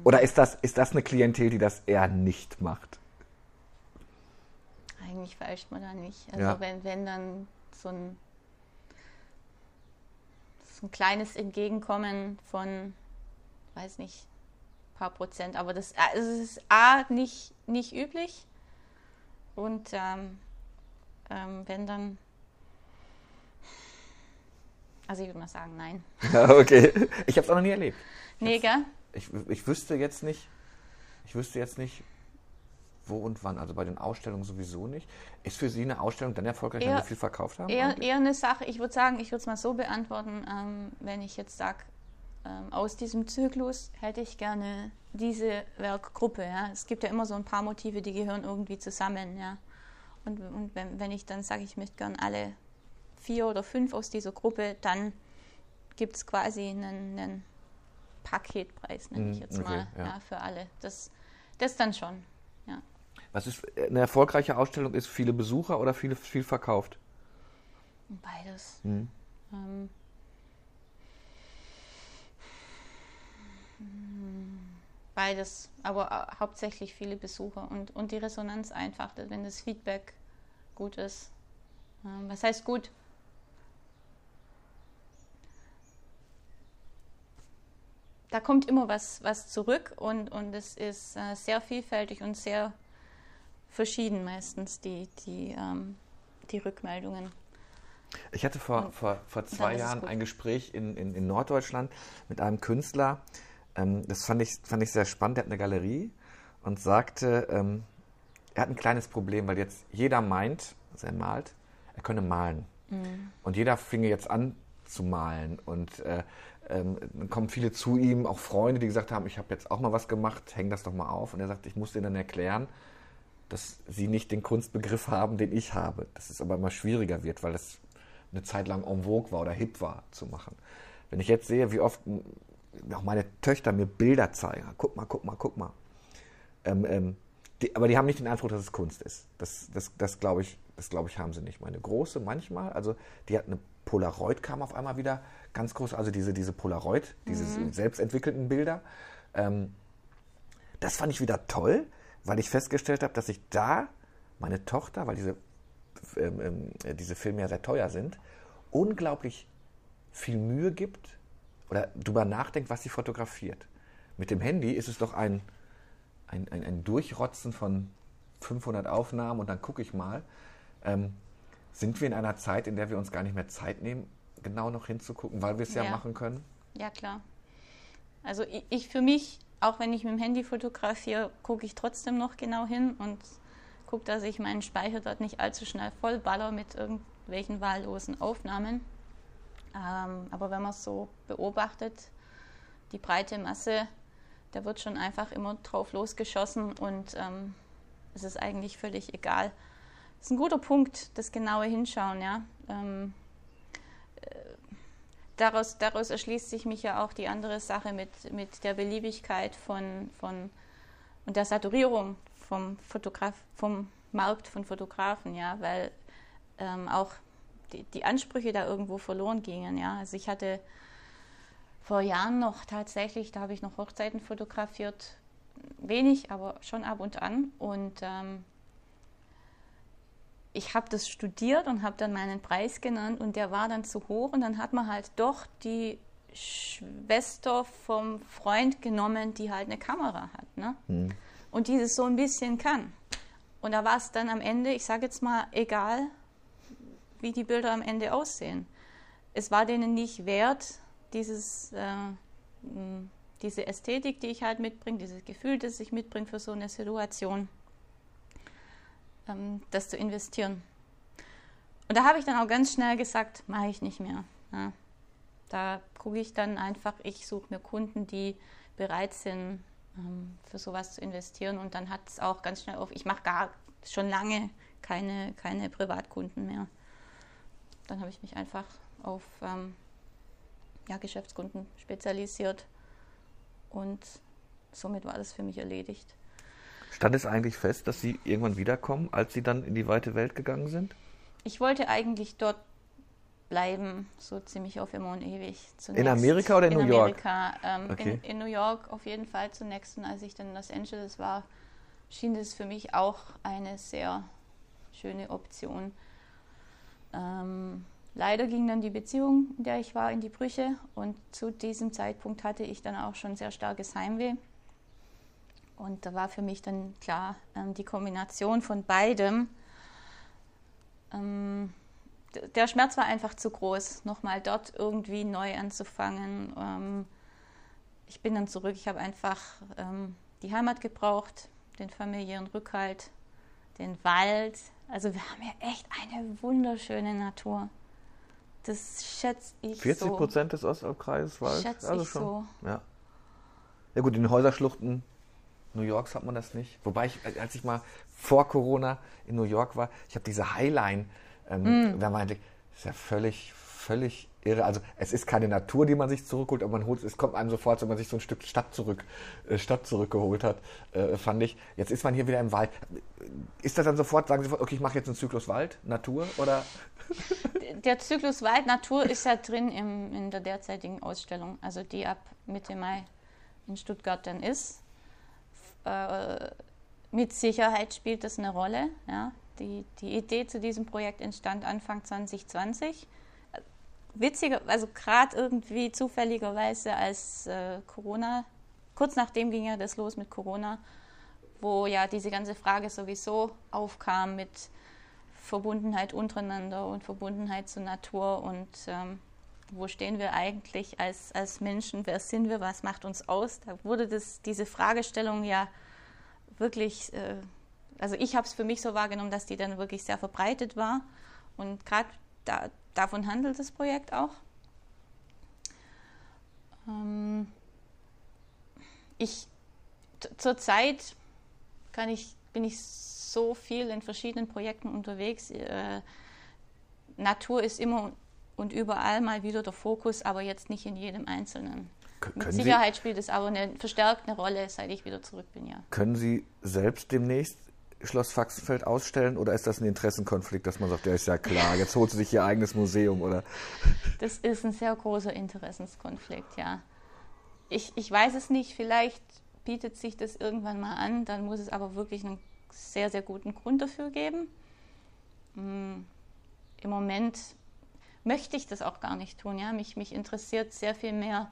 Oder ist das, ist das eine Klientel, die das eher nicht macht? Eigentlich falscht man da nicht. Also Ja. wenn, wenn dann so ein, ein kleines Entgegenkommen von, weiß nicht, paar Prozent, aber das also es ist A nicht, nicht üblich und ähm, ähm, wenn dann, also ich würde mal sagen, nein. Okay. Ich habe es auch noch nie erlebt. Nee, gell? Ich, ich wüsste jetzt nicht, ich wüsste jetzt nicht, wo und wann. Also bei den Ausstellungen sowieso nicht. Ist für Sie eine Ausstellung dann erfolgreich, wenn Eher- Sie viel verkauft haben? Eher, eher eine Sache, ich würde sagen, ich würde es mal so beantworten, ähm, wenn ich jetzt sage, ähm, aus diesem Zyklus hätte ich gerne diese Werkgruppe. Ja? Es gibt ja immer so ein paar Motive, die gehören irgendwie zusammen. Ja? Und, und wenn, wenn ich dann sage, ich möchte gerne alle vier oder fünf aus dieser Gruppe, dann gibt es quasi einen, einen Paketpreis, nenne ich Mm, jetzt okay, mal, ja. ja. für alle. Das, das dann schon. Was ist eine erfolgreiche Ausstellung? Ist viele Besucher oder viele, viel verkauft? Beides. Mhm. Ähm, hm, beides, aber äh, hauptsächlich viele Besucher und, und die Resonanz einfach, wenn das Feedback gut ist. Ähm, was heißt gut? Da kommt immer was, was zurück und, und es ist äh, sehr vielfältig und sehr verschieden meistens die, die, ähm, die Rückmeldungen. Ich hatte vor, Und vor, vor zwei Jahren ein Gespräch in, in, in Norddeutschland mit einem Künstler. Ähm, das fand ich, fand ich sehr spannend. Der hat eine Galerie und sagte, ähm, er hat ein kleines Problem, weil jetzt jeder meint, also er malt, er könne malen. Mhm. Und jeder finge jetzt an zu malen. Und äh, ähm, dann kommen viele zu ihm, auch Freunde, die gesagt haben, ich habe jetzt auch mal was gemacht, häng das doch mal auf. Und er sagt, ich muss denen dann erklären, dass sie nicht den Kunstbegriff haben, den ich habe. Dass es aber immer schwieriger wird, weil das eine Zeit lang en vogue war oder hip war zu machen. Wenn ich jetzt sehe, wie oft auch meine Töchter mir Bilder zeigen, guck mal, guck mal, guck mal. Ähm, ähm, die, aber die haben nicht den Eindruck, dass es Kunst ist. Das, das, das glaube ich, das glaube ich, haben sie nicht. Meine große manchmal, also die hat eine Polaroid kam auf einmal wieder ganz groß, also diese, diese Polaroid, diese selbstentwickelten Bilder. Ähm, das fand ich wieder toll, weil ich festgestellt habe, dass ich da meine Tochter, weil diese, ähm, ähm, äh, diese Filme ja sehr teuer sind, unglaublich viel Mühe gibt oder drüber nachdenkt, was sie fotografiert. Mit dem Handy ist es doch ein, ein, ein, ein Durchrotzen von 500 Aufnahmen und dann gucke ich mal. Ähm, sind wir in einer Zeit, in der wir uns gar nicht mehr Zeit nehmen, genau noch hinzugucken, weil wir es ja. Ja. machen können? Ja, klar. Also ich, ich für mich, auch wenn ich mit dem Handy fotografiere, gucke ich trotzdem noch genau hin und gucke, dass ich meinen Speicher dort nicht allzu schnell vollballer mit irgendwelchen wahllosen Aufnahmen. Ähm, aber wenn man es so beobachtet, die breite Masse, da wird schon einfach immer drauf losgeschossen und ähm, es ist eigentlich völlig egal. Das ist ein guter Punkt, das genaue Hinschauen, ja. Ähm, daraus, daraus erschließt sich mich ja auch die andere Sache mit, mit der Beliebigkeit von, von und der Saturierung vom, Fotograf, vom Markt von Fotografen, ja, weil ähm, auch die, die Ansprüche da irgendwo verloren gingen, ja. Also ich hatte vor Jahren noch tatsächlich, da habe ich noch Hochzeiten fotografiert, wenig, aber schon ab und an und ähm, ich habe das studiert und habe dann meinen Preis genannt und der war dann zu hoch und dann hat man halt doch die Schwester vom Freund genommen, die halt eine Kamera hat ne? und die das so ein bisschen kann. Und da war es dann am Ende, ich sage jetzt mal, egal, wie die Bilder am Ende aussehen. Es war denen nicht wert, dieses, äh, diese Ästhetik, die ich halt mitbringe, dieses Gefühl, das ich mitbringe für so eine Situation ähm, das zu investieren. Und da habe ich dann auch ganz schnell gesagt, mache ich nicht mehr. Ja. Da gucke ich dann einfach, ich suche mir Kunden, die bereit sind, ähm, für sowas zu investieren. Und dann hat es auch ganz schnell auf, ich mache gar schon lange keine, keine Privatkunden mehr. Dann habe ich mich einfach auf ähm, ja, Geschäftskunden spezialisiert und somit war das für mich erledigt. Stand es eigentlich fest, dass Sie irgendwann wiederkommen, als Sie dann in die weite Welt gegangen sind? Ich wollte eigentlich dort bleiben, so ziemlich auf immer und ewig. Zunächst. In Amerika oder in, in New York? Amerika, ähm, okay. in, in, New York auf jeden Fall zunächst. Und als ich dann in Los Angeles war, schien es für mich auch eine sehr schöne Option. Ähm, leider ging dann die Beziehung, in der ich war, in die Brüche. Und zu diesem Zeitpunkt hatte ich dann auch schon sehr starkes Heimweh. Und da war für mich dann klar, ähm, die Kombination von beidem ähm, der Schmerz war einfach zu groß, nochmal dort irgendwie neu anzufangen. Ähm, ich bin dann zurück, ich habe einfach ähm, die Heimat gebraucht, den familiären Rückhalt, den Wald. Also wir haben ja echt eine wunderschöne Natur. Das schätze ich 40 so. Prozent des Ostalbkreises Wald? Schätze also ich schon. so. Ja. ja gut, in den Häuserschluchten New Yorks hat man das nicht. Wobei ich, als ich mal vor Corona in New York war, ich habe diese Highline ähm, mm. Da meinte ich, das ist ja völlig, völlig irre. Also es ist keine Natur, die man sich zurückholt, aber man holt, es kommt einem sofort, wenn man sich so ein Stück Stadt zurück, äh, Stadt zurückgeholt hat, äh, fand ich. Jetzt ist man hier wieder im Wald. Ist das dann sofort, sagen Sie sofort, okay, ich mache jetzt einen Zyklus Wald, Natur oder? Der Zyklus Wald, Natur ist ja drin im, in der derzeitigen Ausstellung, also die ab Mitte Mai in Stuttgart dann ist. Äh, mit Sicherheit spielt das eine Rolle, ja. Die, die Idee zu diesem Projekt entstand Anfang 2020. Witziger, also gerade irgendwie zufälligerweise als äh, Corona, kurz nachdem ging ja das los mit Corona, wo ja diese ganze Frage sowieso aufkam mit Verbundenheit untereinander und Verbundenheit zur Natur und ähm, wo stehen wir eigentlich als, als Menschen, wer sind wir, was macht uns aus? Da wurde das, diese Fragestellung ja wirklich äh, also ich habe es für mich so wahrgenommen, dass die dann wirklich sehr verbreitet war. Und gerade da, davon handelt das Projekt auch. Ähm ich zurzeit kann ich, bin ich so viel in verschiedenen Projekten unterwegs. Äh, Natur ist immer und überall mal wieder der Fokus, aber jetzt nicht in jedem Einzelnen. Mit Sicherheit Sie, spielt es aber eine verstärkte Rolle, seit ich wieder zurück bin, ja. Können Sie selbst demnächst Schloss Faxenfeld ausstellen oder ist das ein Interessenkonflikt, dass man sagt, ja ist ja klar, jetzt holt sie sich ihr eigenes Museum oder? Das ist ein sehr großer Interessenskonflikt, ja. Ich, ich weiß es nicht, vielleicht bietet sich das irgendwann mal an, dann muss es aber wirklich einen sehr, sehr guten Grund dafür geben. Hm, Im Moment möchte ich das auch gar nicht tun, ja. Mich, mich interessiert sehr viel mehr,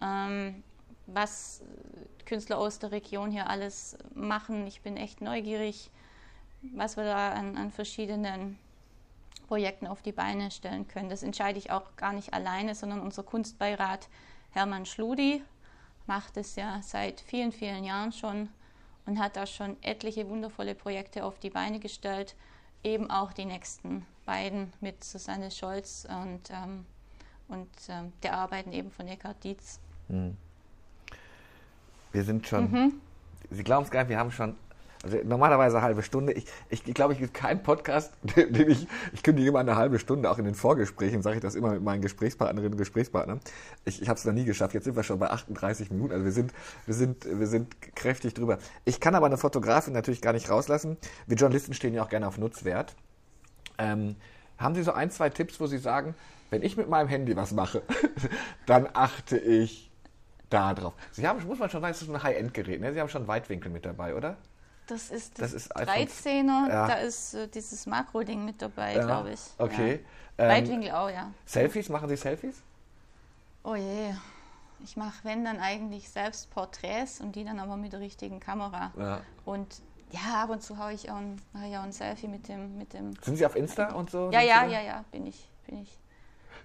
ähm, was Künstler aus der Region hier alles machen. Ich bin echt neugierig, was wir da an, an verschiedenen Projekten auf die Beine stellen können. Das entscheide ich auch gar nicht alleine, sondern unser Kunstbeirat Hermann Schludi macht es ja seit vielen, vielen Jahren schon und hat da schon etliche wundervolle Projekte auf die Beine gestellt. Eben auch die nächsten beiden mit Susanne Scholz und, ähm, und ähm, der Arbeiten eben von Eckhard Dietz. Mhm. Wir sind schon, mhm. Sie glauben es gar nicht, wir haben schon also normalerweise eine halbe Stunde. Ich, ich, ich glaube, ich gibt keinen Podcast, den, ich, ich kündige immer eine halbe Stunde, auch in den Vorgesprächen sage ich das immer mit meinen Gesprächspartnerinnen und Gesprächspartnern. Ich, ich habe es noch nie geschafft. Jetzt sind wir schon bei 38 Minuten. Also wir sind, wir sind, wir sind kräftig drüber. Ich kann aber eine Fotografin natürlich gar nicht rauslassen. Wir Journalisten stehen ja auch gerne auf Nutzwert. Ähm, haben Sie so ein, zwei Tipps, wo Sie sagen, wenn ich mit meinem Handy was mache, dann achte ich da drauf. Sie haben, muss man schon sagen, das ist ein High-End-Gerät. Ne? Sie haben schon Weitwinkel mit dabei, oder? Das ist das, das ist 13er, ja. da ist äh, dieses Makro-Ding mit dabei, ja. glaube ich. Okay. Ja. Ähm, Weitwinkel auch, ja. Selfies, machen Sie Selfies? Oh je. Ich mache, wenn dann eigentlich selbst Porträts und die dann aber mit der richtigen Kamera. Ja. Und ja, ab und zu habe ich auch ein, ich auch ein Selfie mit dem, mit dem. Sind Sie auf Insta und so? Ja, ja, ja, ja, bin ich, bin ich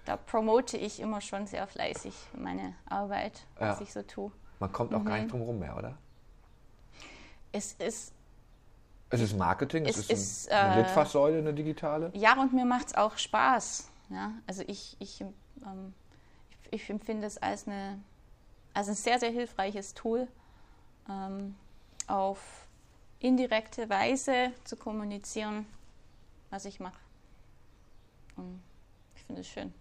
da promote ich immer schon sehr fleißig meine Arbeit, was ich so tue. Man kommt auch mhm. gar nicht drum rum mehr, oder? Es ist. Es ist Marketing, es, es ist, ist eine äh, Litfaßsäule, eine digitale. Ja, und mir macht es auch Spaß. Ja? Also ich, ich, ähm, ich, ich empfinde es als, eine, als ein sehr, sehr hilfreiches Tool, ähm, auf indirekte Weise zu kommunizieren, was ich mache finde es schön.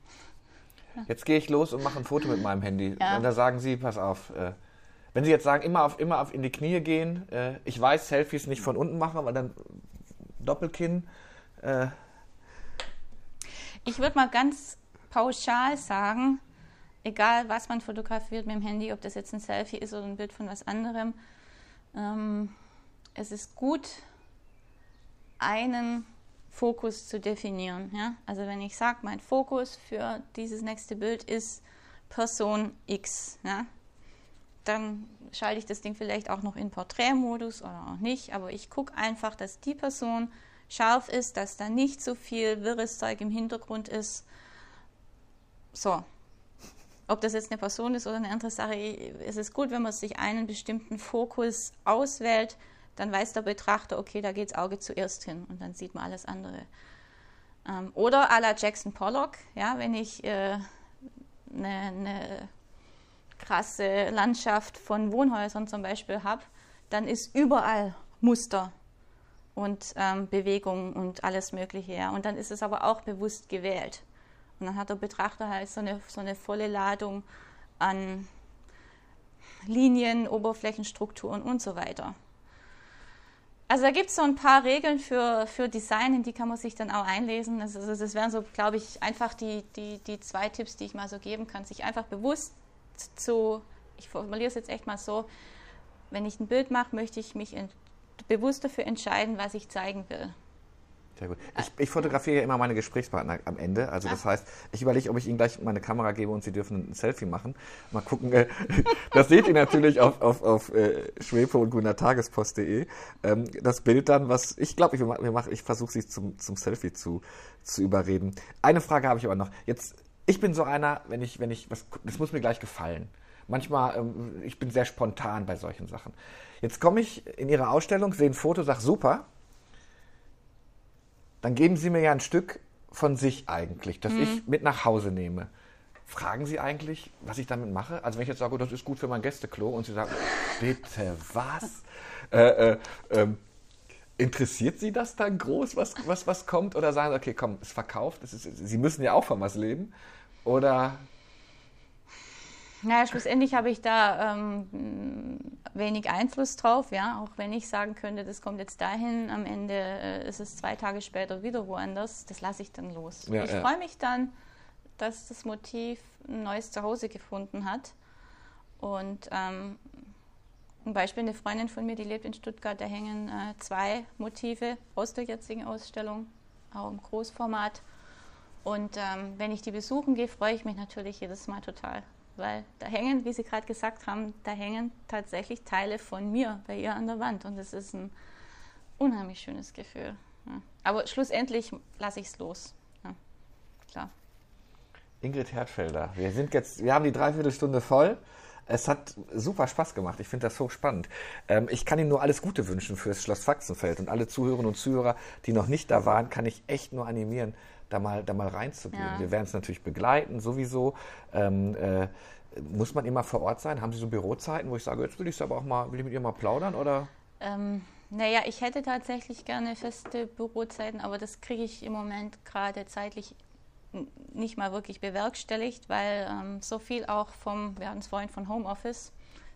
Jetzt gehe ich los und mache ein Foto mit meinem Handy. Ja. Und da sagen Sie, pass auf, äh, wenn Sie jetzt sagen, immer auf, immer auf in die Knie gehen, äh, ich weiß, Selfies nicht von unten machen, aber dann Doppelkinn. Äh. Ich würde mal ganz pauschal sagen, egal was man fotografiert mit dem Handy, ob das jetzt ein Selfie ist oder ein Bild von was anderem, ähm, es ist gut, einen Fokus zu definieren. Ja? Also wenn ich sage, mein Fokus für dieses nächste Bild ist Person X, ja? Dann schalte ich das Ding vielleicht auch noch in Porträtmodus oder auch nicht, aber ich gucke einfach, dass die Person scharf ist, dass da nicht so viel wirres Zeug im Hintergrund ist. So. Ob das jetzt eine Person ist oder eine andere Sache, es ist gut, wenn man sich einen bestimmten Fokus auswählt, dann weiß der Betrachter, okay, da geht das Auge zuerst hin und dann sieht man alles andere. Ähm, oder à la Jackson Pollock, ja, wenn ich äh, eine, eine krasse Landschaft von Wohnhäusern zum Beispiel habe, dann ist überall Muster und ähm, Bewegung und alles Mögliche. Ja. Und dann ist es aber auch bewusst gewählt. Und dann hat der Betrachter halt so eine, so eine volle Ladung an Linien, Oberflächenstrukturen und so weiter. Also da gibt es so ein paar Regeln für, für Design, in die kann man sich dann auch einlesen. Also, das wären so, glaube ich, einfach die, die, die zwei Tipps, die ich mal so geben kann. Sich einfach bewusst zu, ich formuliere es jetzt echt mal so, wenn ich ein Bild mache, möchte ich mich bewusst dafür entscheiden, was ich zeigen will. Sehr gut. Ich, ich fotografiere ja immer meine Gesprächspartner am Ende. Also das heißt, ich überlege, ob ich ihnen gleich meine Kamera gebe und sie dürfen ein Selfie machen. Mal gucken. Äh, das seht ihr natürlich auf, auf, auf äh, schwepo und gunnertagespost.de. Ähm, das Bild dann, was ich glaube, ich, wir ich versuche sie zum, zum Selfie zu, zu überreden. Eine Frage habe ich aber noch. Jetzt, ich bin so einer, wenn ich, wenn ich, was, das muss mir gleich gefallen. Manchmal, ähm, ich bin sehr spontan bei solchen Sachen. Jetzt komme ich in Ihre Ausstellung, sehe ein Foto, sage super dann geben Sie mir ja ein Stück von sich eigentlich, das mhm. ich mit nach Hause nehme. Fragen Sie eigentlich, was ich damit mache? Also wenn ich jetzt sage, oh, das ist gut für mein Gästeklo und Sie sagen, bitte was? äh, äh, ähm, interessiert Sie das dann groß, was, was, was kommt? Oder sagen Sie, okay, komm, es verkauft, es ist, Sie müssen ja auch von was leben? Oder naja, schlussendlich habe ich da ähm, wenig Einfluss drauf, ja, auch wenn ich sagen könnte, das kommt jetzt dahin, am Ende äh, ist es zwei Tage später wieder woanders, das lasse ich dann los. Ja, ich ja. freue mich dann, dass das Motiv ein neues Zuhause gefunden hat. Und ähm, ein Beispiel, eine Freundin von mir, die lebt in Stuttgart, da hängen äh, zwei Motive aus der jetzigen Ausstellung, auch im Großformat. Und ähm, wenn ich die besuchen gehe, freue ich mich natürlich jedes Mal total weil da hängen, wie Sie gerade gesagt haben, da hängen tatsächlich Teile von mir bei ihr an der Wand und das ist ein unheimlich schönes Gefühl. Ja. Aber schlussendlich lasse ich es los. Ja, klar. Ingrid Hertfelder, wir sind jetzt, wir haben die Dreiviertelstunde voll. Es hat super Spaß gemacht. Ich finde das hochspannend. Ähm, ich kann Ihnen nur alles Gute wünschen fürs Schloss Faxenfeld und alle Zuhörerinnen und Zuhörer, die noch nicht da waren, kann ich echt nur animieren, da mal, da mal reinzugehen. Ja. Wir werden es natürlich begleiten, sowieso. Ähm, äh, muss man immer vor Ort sein? Haben Sie so Bürozeiten, wo ich sage, jetzt will ich aber auch mal, will ich mit ihr mal plaudern oder? Ähm, naja, ich hätte tatsächlich gerne feste Bürozeiten, aber das kriege ich im Moment gerade zeitlich nicht mal wirklich bewerkstelligt, weil ähm, so viel auch vom, wir hatten es vorhin von Homeoffice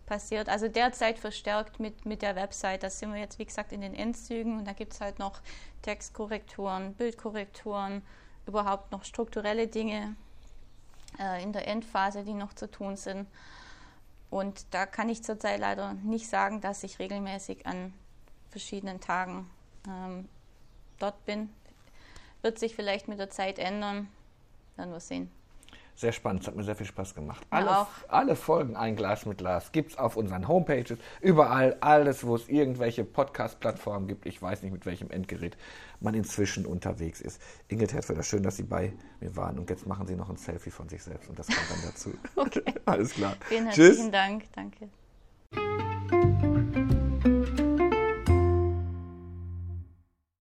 passiert. Also derzeit verstärkt mit, mit der Website. Da sind wir jetzt, wie gesagt, in den Endzügen und da gibt es halt noch Textkorrekturen, Bildkorrekturen, überhaupt noch strukturelle Dinge äh, in der Endphase, die noch zu tun sind. Und da kann ich zurzeit leider nicht sagen, dass ich regelmäßig an verschiedenen Tagen ähm, dort bin. Wird sich vielleicht mit der Zeit ändern, werden wir sehen. Sehr spannend, es hat mir sehr viel Spaß gemacht. Alle, alle Folgen Ein Glas mit Glas gibt es auf unseren Homepages, überall, alles, wo es irgendwelche Podcast-Plattformen gibt. Ich weiß nicht, mit welchem Endgerät man inzwischen unterwegs ist. Ingrid Hertfelder, schön, dass Sie bei mir waren. Und jetzt machen Sie noch ein Selfie von sich selbst und das kommt dann dazu. okay. Alles klar. Vielen herzlichen Tschüss. Dank. Danke.